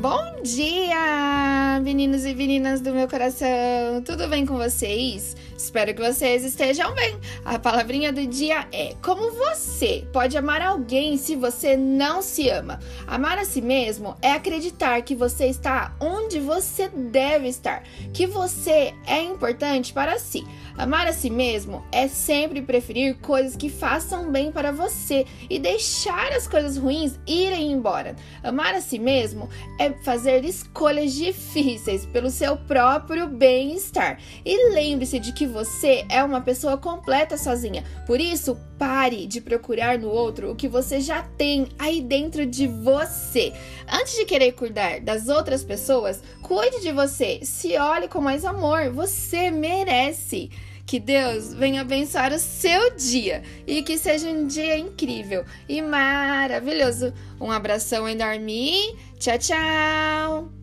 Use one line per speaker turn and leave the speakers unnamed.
Bom dia, meninos e meninas do meu coração! Tudo bem com vocês? Espero que vocês estejam bem. A palavrinha do dia é: como você pode amar alguém se você não se ama? Amar a si mesmo é acreditar que você está onde você deve estar, que você é importante para si. Amar a si mesmo é sempre preferir coisas que façam bem para você e deixar as coisas ruins irem embora. Amar a si mesmo é fazer escolhas difíceis pelo seu próprio bem-estar. E lembre-se de que você é uma pessoa completa sozinha. Por isso, pare de procurar no outro o que você já tem aí dentro de você. Antes de querer cuidar das outras pessoas, cuide de você. Se olhe com mais amor. Você merece. Que Deus venha abençoar o seu dia e que seja um dia incrível e maravilhoso. Um abração enorme. Tchau, tchau.